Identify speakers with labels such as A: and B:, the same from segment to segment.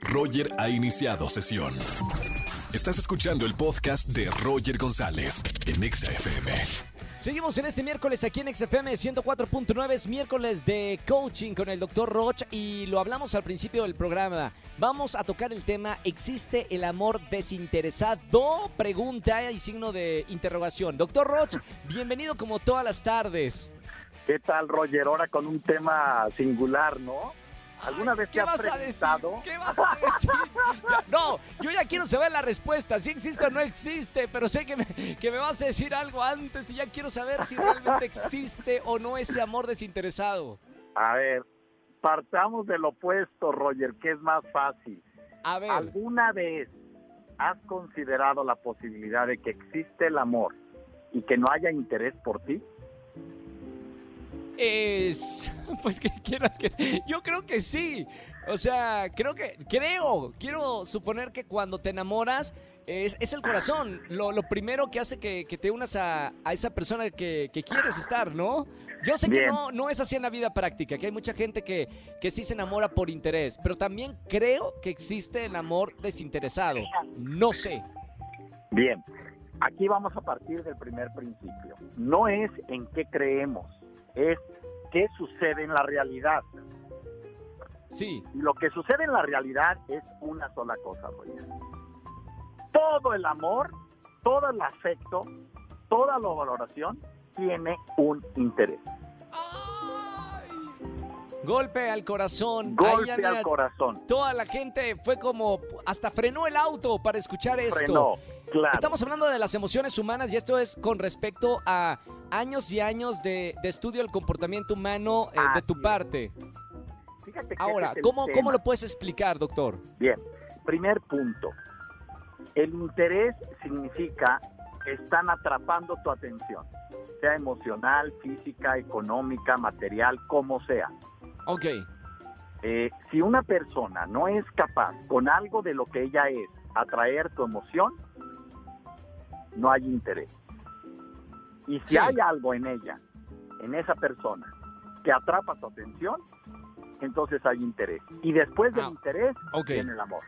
A: Roger ha iniciado sesión. Estás escuchando el podcast de Roger González en Exa FM.
B: Seguimos en este miércoles aquí en XFM 104.9, es miércoles de coaching con el doctor Roch y lo hablamos al principio del programa. Vamos a tocar el tema ¿existe el amor desinteresado? Pregunta y signo de interrogación. Doctor Roch, bienvenido como todas las tardes.
C: ¿Qué tal, Roger? Ahora con un tema singular, ¿no? ¿Alguna vez
B: ¿Qué
C: te has preguntado?
B: ¿Qué vas a decir? Ya- no, yo ya quiero saber la respuesta, si existe o no existe, pero sé que me, que me vas a decir algo antes y ya quiero saber si realmente existe o no ese amor desinteresado.
C: A ver, partamos del opuesto, Roger, que es más fácil.
B: A ver,
C: ¿Alguna vez has considerado la posibilidad de que existe el amor y que no haya interés por ti?
B: Es... Pues que quieras que... Yo creo que sí. O sea, creo que... Creo, quiero suponer que cuando te enamoras es, es el corazón. Lo, lo primero que hace que, que te unas a, a esa persona que, que quieres estar, ¿no? Yo sé que no, no es así en la vida práctica, que hay mucha gente que, que sí se enamora por interés, pero también creo que existe el amor desinteresado. No sé.
C: Bien, aquí vamos a partir del primer principio. No es en qué creemos, es qué sucede en la realidad.
B: Sí,
C: Y lo que sucede en la realidad es una sola cosa, Roger. Todo el amor, todo el afecto, toda la valoración tiene un interés.
B: Golpe al corazón.
C: Golpe al corazón.
B: Toda la gente fue como, hasta frenó el auto para escuchar esto.
C: Frenó, claro.
B: Estamos hablando de las emociones humanas y esto es con respecto a años y años de, de estudio del comportamiento humano eh, de tu parte.
C: Fíjate que
B: Ahora,
C: es
B: ¿cómo,
C: tema.
B: ¿cómo lo puedes explicar, doctor?
C: Bien, primer punto. El interés significa que están atrapando tu atención, sea emocional, física, económica, material, como sea.
B: Ok,
C: Eh, si una persona no es capaz con algo de lo que ella es atraer tu emoción, no hay interés. Y si
B: Sí.
C: hay algo en ella, en esa persona, que atrapa tu atención, entonces hay interés. Y después del
B: Ah,
C: interés
B: ok.
C: viene el amor.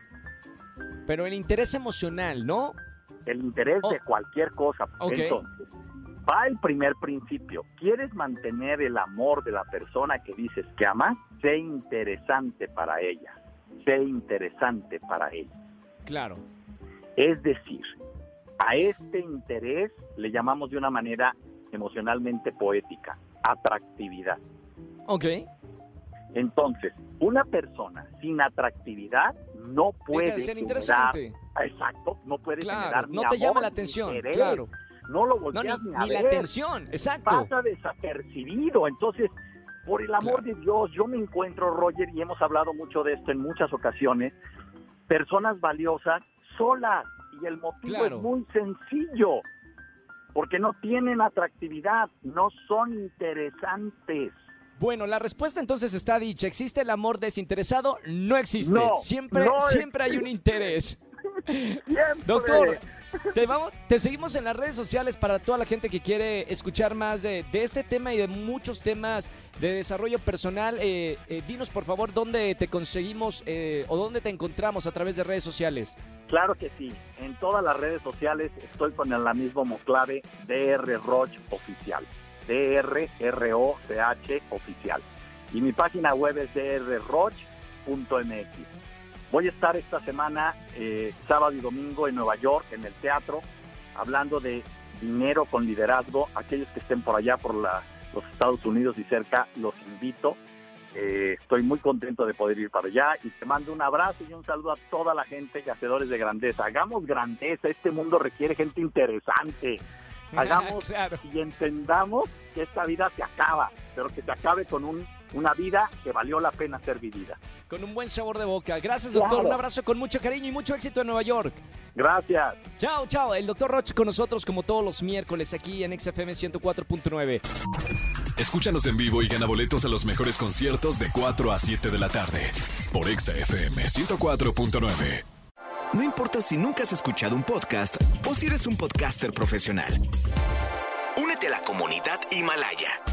B: pero el interés emocional, ¿no?
C: El interés
B: Oh.
C: de cualquier cosa.
B: Ok.
C: Entonces, va el primer principio. ¿Quieres mantener el amor de la persona que dices que amas? Sé interesante para ella. Sé interesante para ella.
B: Claro.
C: Es decir, a este interés le llamamos de una manera emocionalmente poética, atractividad.
B: Ok.
C: Entonces, una persona sin atractividad no puede
B: Deja de ser
C: generar-
B: interesante.
C: exacto, no puede
B: Claro,
C: generar
B: no te llama la atención,
C: interés.
B: claro.
C: No lo
B: No, ni,
C: volteas ni, a
B: ni la
C: ver.
B: atención, exacto.
C: pasa desapercibido. Entonces, por el amor
B: Claro.
C: de Dios, yo me encuentro, Roger, y hemos hablado mucho de esto en muchas ocasiones, personas valiosas solas. Y el motivo
B: Claro.
C: es muy sencillo, porque no tienen atractividad, no son interesantes.
B: Bueno, la respuesta entonces está dicha. ¿Existe el amor desinteresado? No existe.
C: No,
B: siempre
C: no
B: siempre hay un interés.
C: Siempre.
B: Doctor, te, seguimos en las redes sociales para toda la gente que quiere escuchar más de, de este tema y de muchos temas de desarrollo personal. Eh, eh, dinos por favor dónde te conseguimos eh, o dónde te encontramos a través de redes sociales.
C: Claro que sí. En todas las redes sociales estoy con la misma clave DR Roch Oficial. D-R-R-O-C-H Oficial. Y mi página web es drroch.mx. Voy a estar esta semana, eh, sábado y domingo, en Nueva York, en el teatro, hablando de dinero con liderazgo. Aquellos que estén por allá, por la- los Estados Unidos y cerca, los invito. Eh, estoy muy contento de poder ir para allá y te mando un abrazo y un saludo a toda la gente, hacedores de grandeza. Hagamos grandeza, este mundo requiere gente interesante. Hagamos
B: Claro.
C: y entendamos que esta vida se acaba, pero que se acabe con un, una vida que valió la pena ser vivida.
B: Con un buen sabor de boca. Gracias, doctor.
C: Claro.
B: Un abrazo con mucho cariño y mucho éxito en Nueva York.
C: Gracias.
B: Chao, chao. El doctor Roch con nosotros como todos los miércoles aquí en XFM 104.9.
A: Escúchanos en vivo y gana boletos a los mejores conciertos de 4 a 7 de la tarde por Exa FM 104.9.
D: No importa si nunca has escuchado un podcast o si eres un podcaster profesional. Únete a la comunidad Himalaya.